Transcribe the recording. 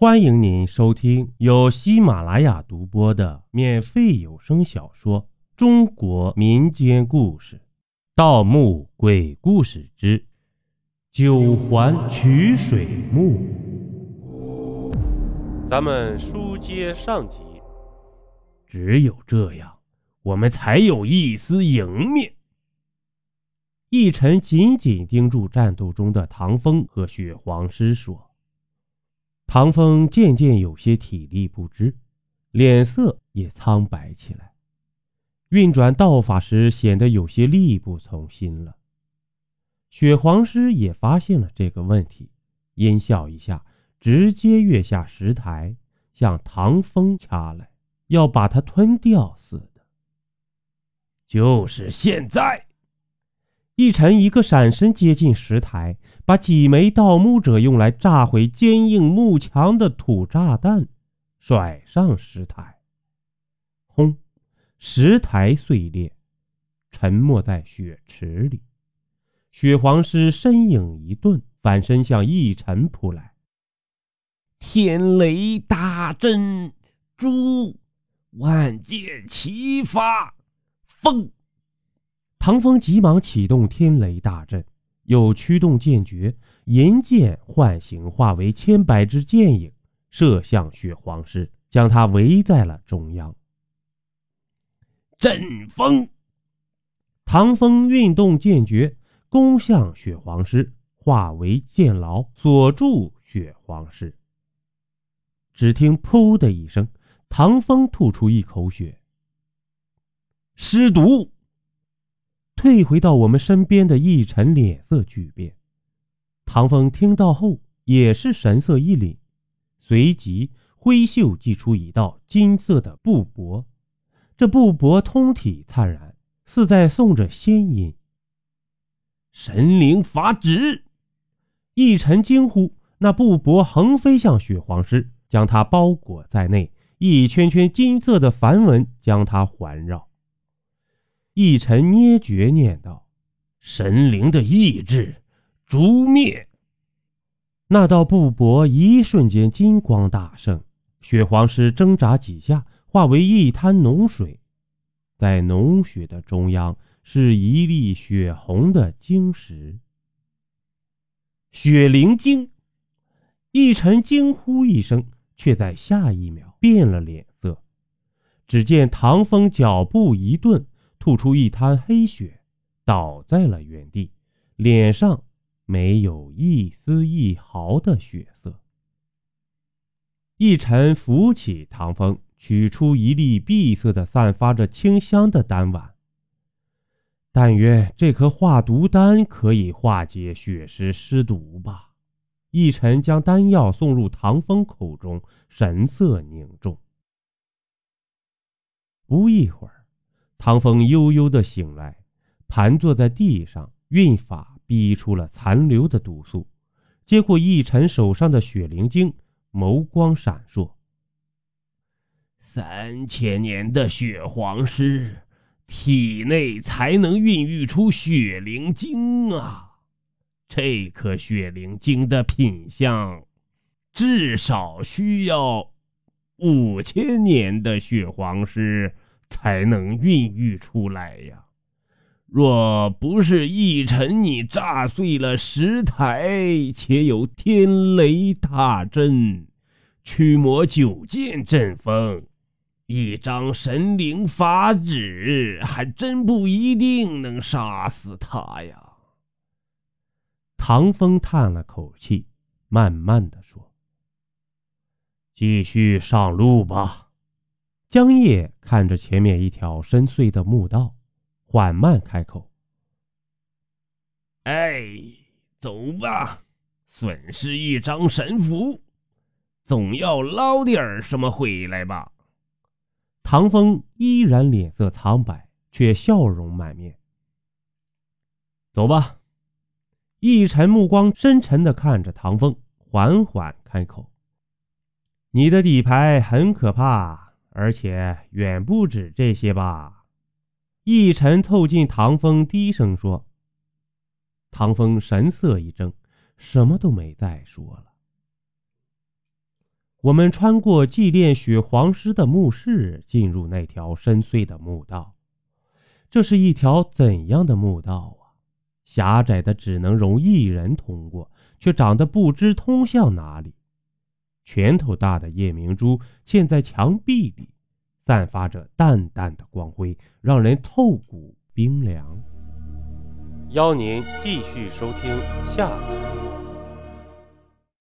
欢迎您收听由喜马拉雅独播的免费有声小说《中国民间故事·盗墓鬼故事之九环取水墓》。咱们书接上集，只有这样，我们才有一丝赢面。奕晨紧紧盯住战斗中的唐风和雪皇师，说。唐风渐渐有些体力不支，脸色也苍白起来，运转道法时显得有些力不从心了。雪皇师也发现了这个问题，阴笑一下，直接跃下石台，向唐风掐来，要把他吞掉似的。就是现在！一晨一个闪身接近石台，把几枚盗墓者用来炸毁坚硬木墙的土炸弹甩上石台。轰！石台碎裂，沉没在血池里。血皇师身影一顿，反身向一晨扑来。天雷大震，诛！万箭齐发，风！唐风急忙启动天雷大阵，又驱动剑诀，银剑唤醒，化为千百只剑影，射向血皇师，将他围在了中央。阵风，唐风运动剑诀，攻向血皇师，化为剑牢，锁住血皇师。只听“噗”的一声，唐风吐出一口血，尸毒。退回到我们身边的奕晨脸色巨变，唐风听到后也是神色一凛，随即挥袖祭出一道金色的布帛，这布帛通体灿然，似在送着仙音。神灵法旨！奕晨惊呼，那布帛横飞向雪皇师，将他包裹在内，一圈圈金色的梵文将他环绕。一尘捏诀念道：“神灵的意志，诛灭！”那道布帛一瞬间金光大盛，血皇师挣扎几下，化为一滩脓水，在脓血的中央是一粒血红的晶石——血灵晶。一尘惊呼一声，却在下一秒变了脸色。只见唐风脚步一顿。吐出一滩黑血，倒在了原地，脸上没有一丝一毫的血色。一晨扶起唐风，取出一粒碧色的、散发着清香的丹丸。但愿这颗化毒丹可以化解血尸尸毒吧。一晨将丹药送入唐风口中，神色凝重。不一会儿。唐风悠悠的醒来，盘坐在地上，运法逼出了残留的毒素，接过奕晨手上的血灵晶，眸光闪烁。三千年的血皇师，体内才能孕育出血灵晶啊！这颗血灵晶的品相，至少需要五千年的血皇师。才能孕育出来呀！若不是一晨你炸碎了石台，且有天雷大阵驱魔九剑阵风，一张神灵法旨，还真不一定能杀死他呀。唐风叹了口气，慢慢的说：“继续上路吧。”江夜看着前面一条深邃的墓道，缓慢开口：“哎，走吧，损失一张神符，总要捞点什么回来吧。”唐风依然脸色苍白，却笑容满面。走吧，一晨目光深沉的看着唐风，缓缓开口：“你的底牌很可怕。”而且远不止这些吧？一晨凑近唐风，低声说。唐风神色一怔，什么都没再说了。我们穿过祭奠血皇师的墓室，进入那条深邃的墓道。这是一条怎样的墓道啊？狭窄的只能容一人通过，却长得不知通向哪里。拳头大的夜明珠嵌在墙壁里，散发着淡淡的光辉，让人透骨冰凉。邀您继续收听下集。